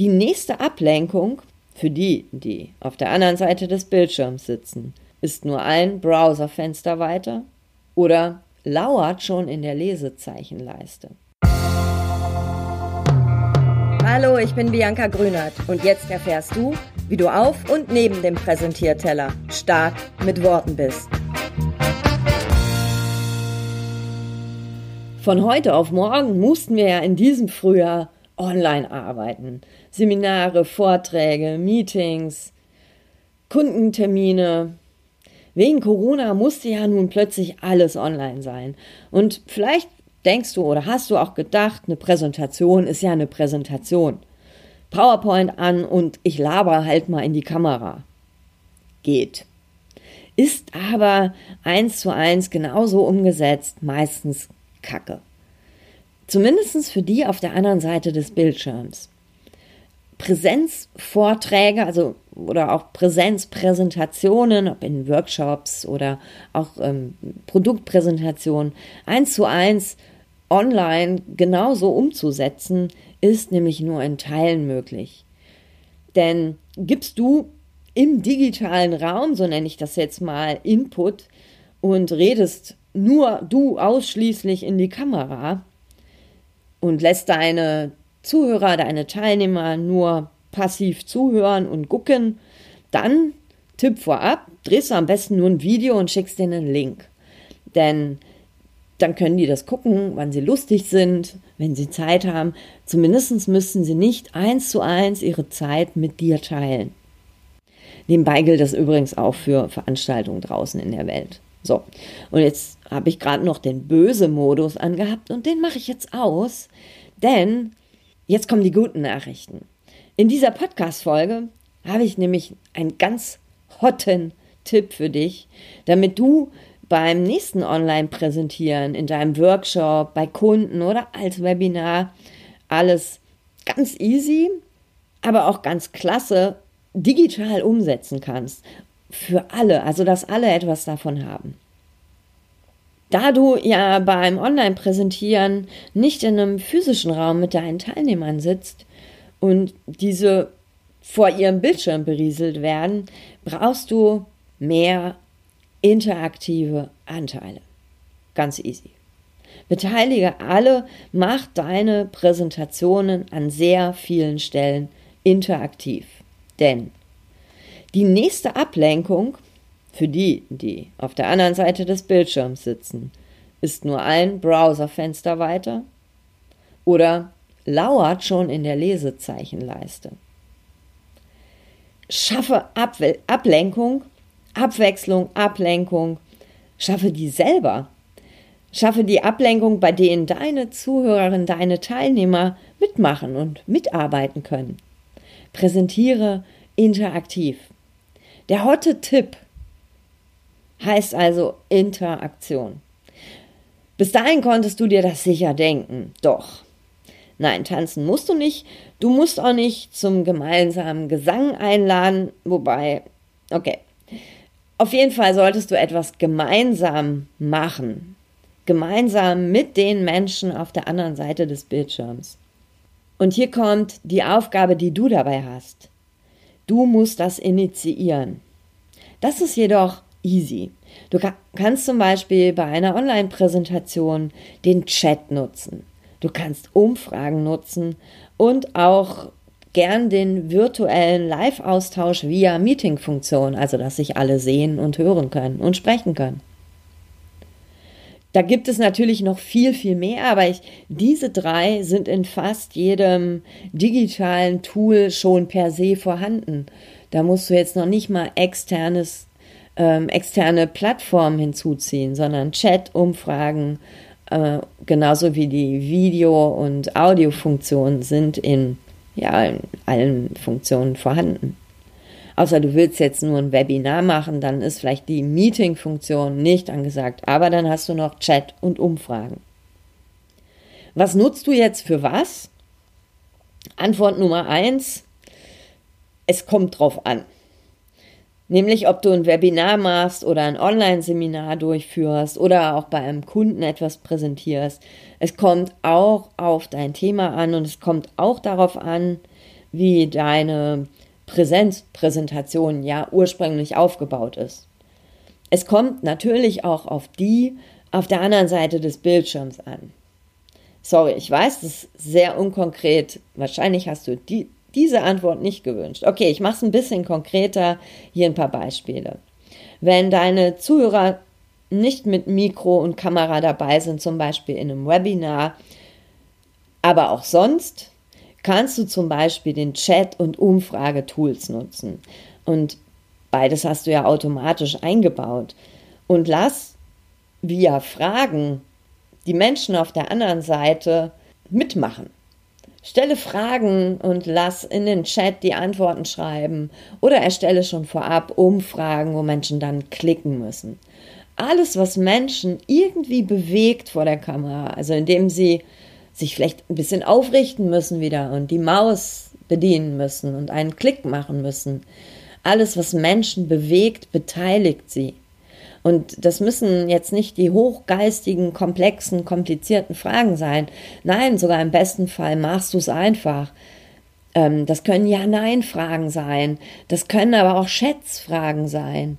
Die nächste Ablenkung für die, die auf der anderen Seite des Bildschirms sitzen, ist nur ein Browserfenster weiter oder lauert schon in der Lesezeichenleiste. Hallo, ich bin Bianca Grünert und jetzt erfährst du, wie du auf und neben dem Präsentierteller stark mit Worten bist. Von heute auf morgen mussten wir ja in diesem Frühjahr online arbeiten. Seminare, Vorträge, Meetings, Kundentermine. Wegen Corona musste ja nun plötzlich alles online sein. Und vielleicht denkst du oder hast du auch gedacht, eine Präsentation ist ja eine Präsentation. PowerPoint an und ich laber halt mal in die Kamera. Geht. Ist aber eins zu eins genauso umgesetzt meistens Kacke. Zumindest für die auf der anderen Seite des Bildschirms. Präsenzvorträge, also oder auch Präsenzpräsentationen, ob in Workshops oder auch ähm, Produktpräsentationen, eins zu eins online genauso umzusetzen, ist nämlich nur in Teilen möglich. Denn gibst du im digitalen Raum, so nenne ich das jetzt mal, Input und redest nur du ausschließlich in die Kamera und lässt deine Zuhörer, deine Teilnehmer nur passiv zuhören und gucken, dann Tipp vorab, drehst du am besten nur ein Video und schickst denen einen Link. Denn dann können die das gucken, wann sie lustig sind, wenn sie Zeit haben. Zumindest müssten sie nicht eins zu eins ihre Zeit mit dir teilen. Nebenbei gilt das übrigens auch für Veranstaltungen draußen in der Welt. So, und jetzt habe ich gerade noch den Böse-Modus angehabt und den mache ich jetzt aus, denn jetzt kommen die guten Nachrichten. In dieser Podcast-Folge habe ich nämlich einen ganz hotten Tipp für dich, damit du beim nächsten Online-Präsentieren, in deinem Workshop, bei Kunden oder als Webinar alles ganz easy, aber auch ganz klasse digital umsetzen kannst für alle, also dass alle etwas davon haben. Da du ja beim Online-Präsentieren nicht in einem physischen Raum mit deinen Teilnehmern sitzt und diese vor ihrem Bildschirm berieselt werden, brauchst du mehr interaktive Anteile. Ganz easy. Beteilige alle, mach deine Präsentationen an sehr vielen Stellen interaktiv. Denn die nächste Ablenkung für die, die auf der anderen Seite des Bildschirms sitzen, ist nur ein Browserfenster weiter oder lauert schon in der Lesezeichenleiste. Schaffe Abwe Ablenkung, Abwechslung, Ablenkung, schaffe die selber. Schaffe die Ablenkung, bei denen deine Zuhörerinnen, deine Teilnehmer mitmachen und mitarbeiten können. Präsentiere interaktiv. Der hotte Tipp heißt also Interaktion. Bis dahin konntest du dir das sicher denken. Doch. Nein, tanzen musst du nicht. Du musst auch nicht zum gemeinsamen Gesang einladen. Wobei, okay. Auf jeden Fall solltest du etwas gemeinsam machen. Gemeinsam mit den Menschen auf der anderen Seite des Bildschirms. Und hier kommt die Aufgabe, die du dabei hast. Du musst das initiieren. Das ist jedoch easy. Du kannst zum Beispiel bei einer Online-Präsentation den Chat nutzen. Du kannst Umfragen nutzen und auch gern den virtuellen Live-Austausch via Meeting-Funktion, also dass sich alle sehen und hören können und sprechen können. Da gibt es natürlich noch viel, viel mehr, aber ich, diese drei sind in fast jedem digitalen Tool schon per se vorhanden. Da musst du jetzt noch nicht mal externes, ähm, externe Plattformen hinzuziehen, sondern Chat, Umfragen, äh, genauso wie die Video- und Audiofunktionen sind in, ja, in allen Funktionen vorhanden. Außer du willst jetzt nur ein Webinar machen, dann ist vielleicht die Meeting-Funktion nicht angesagt. Aber dann hast du noch Chat und Umfragen. Was nutzt du jetzt für was? Antwort Nummer eins: Es kommt drauf an. Nämlich, ob du ein Webinar machst oder ein Online-Seminar durchführst oder auch bei einem Kunden etwas präsentierst. Es kommt auch auf dein Thema an und es kommt auch darauf an, wie deine Präsenzpräsentation ja ursprünglich aufgebaut ist. Es kommt natürlich auch auf die auf der anderen Seite des Bildschirms an. Sorry, ich weiß, das ist sehr unkonkret. Wahrscheinlich hast du die, diese Antwort nicht gewünscht. Okay, ich mache es ein bisschen konkreter. Hier ein paar Beispiele. Wenn deine Zuhörer nicht mit Mikro und Kamera dabei sind, zum Beispiel in einem Webinar, aber auch sonst, kannst du zum Beispiel den Chat- und Umfragetools nutzen. Und beides hast du ja automatisch eingebaut. Und lass via Fragen die Menschen auf der anderen Seite mitmachen. Stelle Fragen und lass in den Chat die Antworten schreiben oder erstelle schon vorab Umfragen, wo Menschen dann klicken müssen. Alles, was Menschen irgendwie bewegt vor der Kamera, also indem sie sich vielleicht ein bisschen aufrichten müssen wieder und die Maus bedienen müssen und einen Klick machen müssen. Alles, was Menschen bewegt, beteiligt sie. Und das müssen jetzt nicht die hochgeistigen, komplexen, komplizierten Fragen sein. Nein, sogar im besten Fall machst du es einfach. Ähm, das können Ja-Nein-Fragen sein. Das können aber auch Schätzfragen sein.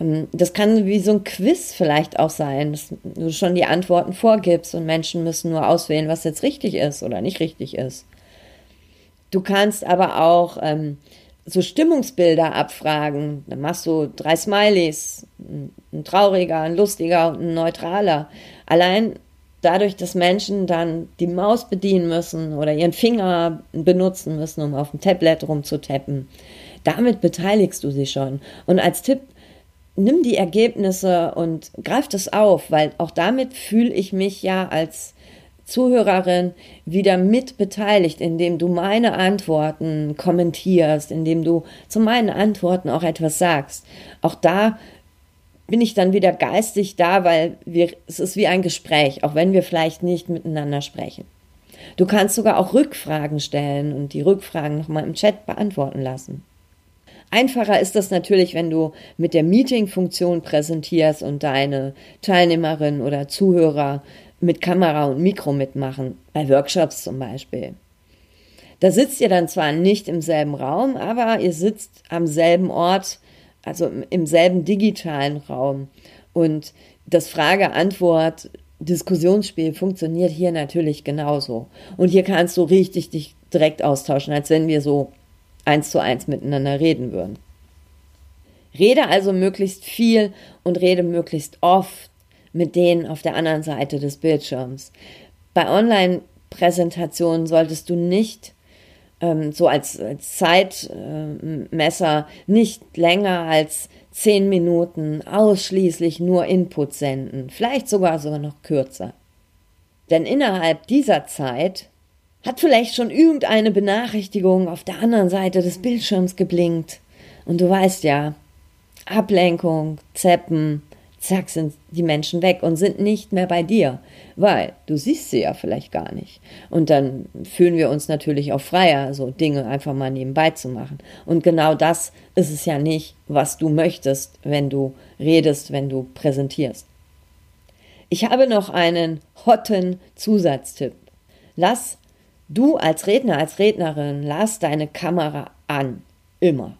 Ähm, das kann wie so ein Quiz vielleicht auch sein, dass du schon die Antworten vorgibst und Menschen müssen nur auswählen, was jetzt richtig ist oder nicht richtig ist. Du kannst aber auch ähm, so Stimmungsbilder abfragen. Dann machst du drei Smileys, ein trauriger, ein lustiger und ein neutraler. Allein dadurch, dass Menschen dann die Maus bedienen müssen oder ihren Finger benutzen müssen, um auf dem Tablet rumzutappen, damit beteiligst du sie schon. Und als Tipp, nimm die Ergebnisse und greif das auf, weil auch damit fühle ich mich ja als Zuhörerin wieder mit beteiligt, indem du meine Antworten kommentierst, indem du zu meinen Antworten auch etwas sagst. Auch da bin ich dann wieder geistig da, weil wir, es ist wie ein Gespräch, auch wenn wir vielleicht nicht miteinander sprechen. Du kannst sogar auch Rückfragen stellen und die Rückfragen nochmal im Chat beantworten lassen. Einfacher ist das natürlich, wenn du mit der Meeting-Funktion präsentierst und deine Teilnehmerin oder Zuhörer mit Kamera und Mikro mitmachen, bei Workshops zum Beispiel. Da sitzt ihr dann zwar nicht im selben Raum, aber ihr sitzt am selben Ort, also im selben digitalen Raum. Und das Frage-Antwort Diskussionsspiel funktioniert hier natürlich genauso. Und hier kannst du richtig dich direkt austauschen, als wenn wir so eins zu eins miteinander reden würden. Rede also möglichst viel und rede möglichst oft mit denen auf der anderen Seite des Bildschirms. Bei Online-Präsentationen solltest du nicht ähm, so als, als Zeitmesser äh, nicht länger als zehn Minuten ausschließlich nur Input senden, vielleicht sogar sogar noch kürzer. Denn innerhalb dieser Zeit hat vielleicht schon irgendeine Benachrichtigung auf der anderen Seite des Bildschirms geblinkt. Und du weißt ja, Ablenkung, Zeppen, zack, sind die Menschen weg und sind nicht mehr bei dir, weil du siehst sie ja vielleicht gar nicht. Und dann fühlen wir uns natürlich auch freier, so Dinge einfach mal nebenbei zu machen. Und genau das ist es ja nicht, was du möchtest, wenn du redest, wenn du präsentierst. Ich habe noch einen hotten Zusatztipp. Lass du als Redner, als Rednerin, lass deine Kamera an. Immer.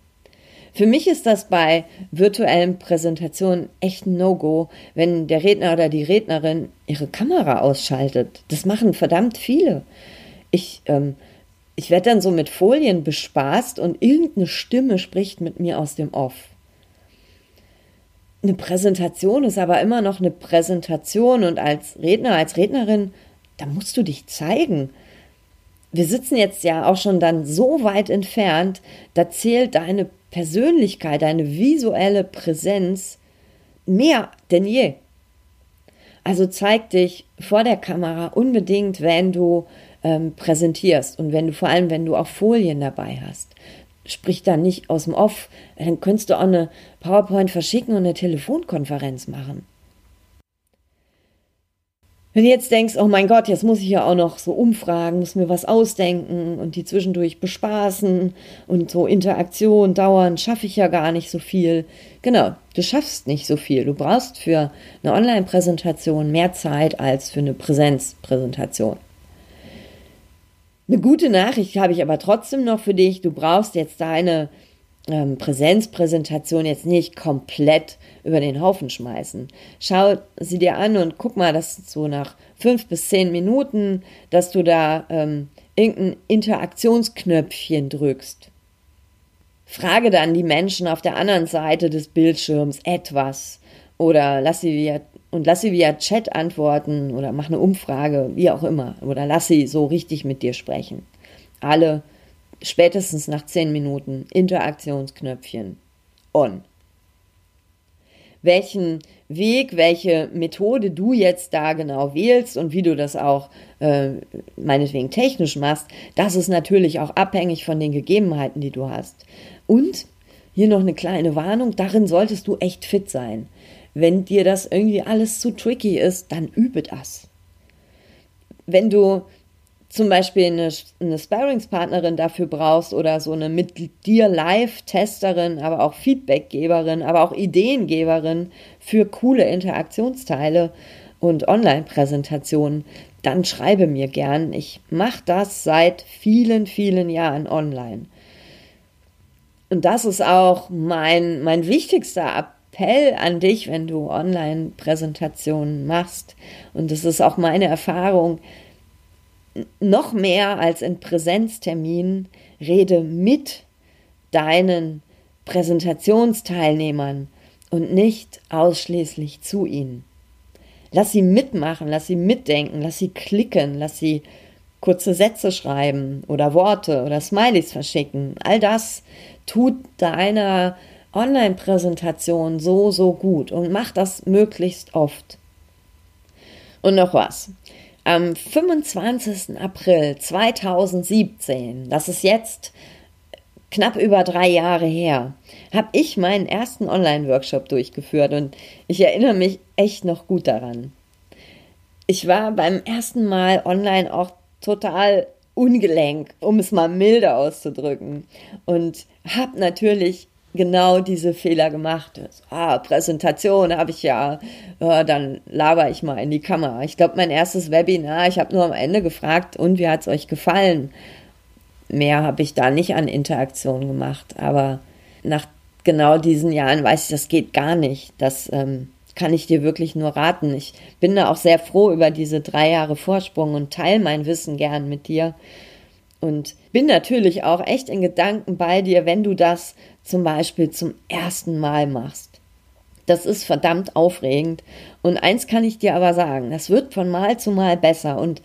Für mich ist das bei virtuellen Präsentationen echt ein No-Go, wenn der Redner oder die Rednerin ihre Kamera ausschaltet. Das machen verdammt viele. Ich, ähm, ich werde dann so mit Folien bespaßt und irgendeine Stimme spricht mit mir aus dem Off. Eine Präsentation ist aber immer noch eine Präsentation und als Redner, als Rednerin, da musst du dich zeigen wir sitzen jetzt ja auch schon dann so weit entfernt, da zählt deine Persönlichkeit, deine visuelle Präsenz mehr denn je. Also zeig dich vor der Kamera unbedingt, wenn du ähm, präsentierst und wenn du vor allem, wenn du auch Folien dabei hast. Sprich da nicht aus dem Off, dann könntest du auch eine PowerPoint verschicken und eine Telefonkonferenz machen. Wenn du jetzt denkst, oh mein Gott, jetzt muss ich ja auch noch so umfragen, muss mir was ausdenken und die zwischendurch bespaßen und so Interaktion dauern, schaffe ich ja gar nicht so viel. Genau, du schaffst nicht so viel. Du brauchst für eine Online-Präsentation mehr Zeit als für eine Präsenzpräsentation. Eine gute Nachricht habe ich aber trotzdem noch für dich. Du brauchst jetzt deine ähm, Präsenzpräsentation jetzt nicht komplett über den Haufen schmeißen. Schau sie dir an und guck mal, dass so nach fünf bis zehn Minuten, dass du da ähm, irgendein Interaktionsknöpfchen drückst. Frage dann die Menschen auf der anderen Seite des Bildschirms etwas oder lass sie via und lass sie via Chat antworten oder mach eine Umfrage, wie auch immer, oder lass sie so richtig mit dir sprechen. Alle spätestens nach zehn Minuten Interaktionsknöpfchen on. Welchen Weg, welche Methode du jetzt da genau wählst und wie du das auch äh, meinetwegen technisch machst, das ist natürlich auch abhängig von den Gegebenheiten, die du hast. Und hier noch eine kleine Warnung, darin solltest du echt fit sein. Wenn dir das irgendwie alles zu tricky ist, dann übe das. Wenn du zum Beispiel eine, eine Sparringspartnerin dafür brauchst oder so eine mit dir Live-Testerin, aber auch Feedbackgeberin, aber auch Ideengeberin für coole Interaktionsteile und Online-Präsentationen, dann schreibe mir gern. Ich mache das seit vielen, vielen Jahren online. Und das ist auch mein, mein wichtigster Appell an dich, wenn du Online-Präsentationen machst. Und das ist auch meine Erfahrung, noch mehr als in Präsenzterminen, rede mit deinen Präsentationsteilnehmern und nicht ausschließlich zu ihnen. Lass sie mitmachen, lass sie mitdenken, lass sie klicken, lass sie kurze Sätze schreiben oder Worte oder Smileys verschicken. All das tut deiner Online-Präsentation so, so gut und mach das möglichst oft. Und noch was. Am 25. April 2017, das ist jetzt knapp über drei Jahre her, habe ich meinen ersten Online-Workshop durchgeführt und ich erinnere mich echt noch gut daran. Ich war beim ersten Mal online auch total ungelenk, um es mal milde auszudrücken und habe natürlich genau diese Fehler gemacht. Ah, Präsentation habe ich ja, äh, dann laber ich mal in die Kamera. Ich glaube, mein erstes Webinar, ich habe nur am Ende gefragt, und wie hat es euch gefallen? Mehr habe ich da nicht an Interaktion gemacht, aber nach genau diesen Jahren weiß ich, das geht gar nicht. Das ähm, kann ich dir wirklich nur raten. Ich bin da auch sehr froh über diese drei Jahre Vorsprung und teile mein Wissen gern mit dir. Und bin natürlich auch echt in Gedanken bei dir, wenn du das zum Beispiel zum ersten Mal machst. Das ist verdammt aufregend. Und eins kann ich dir aber sagen, das wird von Mal zu Mal besser. Und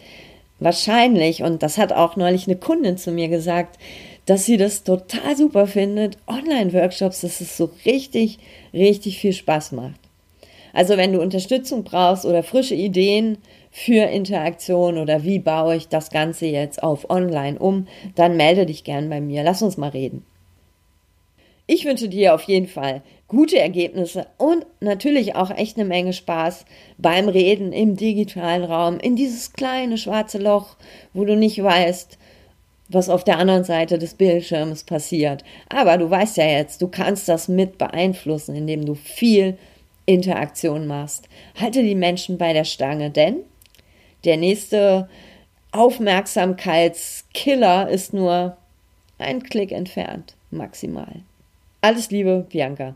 wahrscheinlich, und das hat auch neulich eine Kundin zu mir gesagt, dass sie das total super findet, Online-Workshops, dass es so richtig, richtig viel Spaß macht. Also wenn du Unterstützung brauchst oder frische Ideen für Interaktion oder wie baue ich das Ganze jetzt auf Online um, dann melde dich gern bei mir. Lass uns mal reden. Ich wünsche dir auf jeden Fall gute Ergebnisse und natürlich auch echt eine Menge Spaß beim Reden im digitalen Raum, in dieses kleine schwarze Loch, wo du nicht weißt, was auf der anderen Seite des Bildschirms passiert. Aber du weißt ja jetzt, du kannst das mit beeinflussen, indem du viel Interaktion machst. Halte die Menschen bei der Stange, denn der nächste Aufmerksamkeitskiller ist nur ein Klick entfernt, maximal. Alles Liebe, Bianca.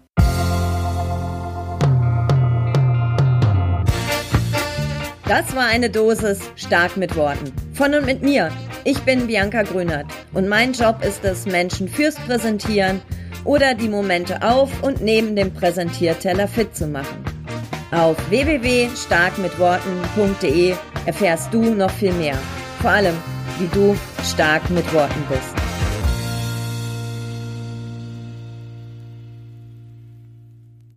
Das war eine Dosis stark mit Worten. Von und mit mir. Ich bin Bianca Grünert und mein Job ist es, Menschen fürs Präsentieren oder die Momente auf und neben dem Präsentierteller fit zu machen. Auf www.starkmitworten.de erfährst du noch viel mehr. Vor allem, wie du stark mit Worten bist.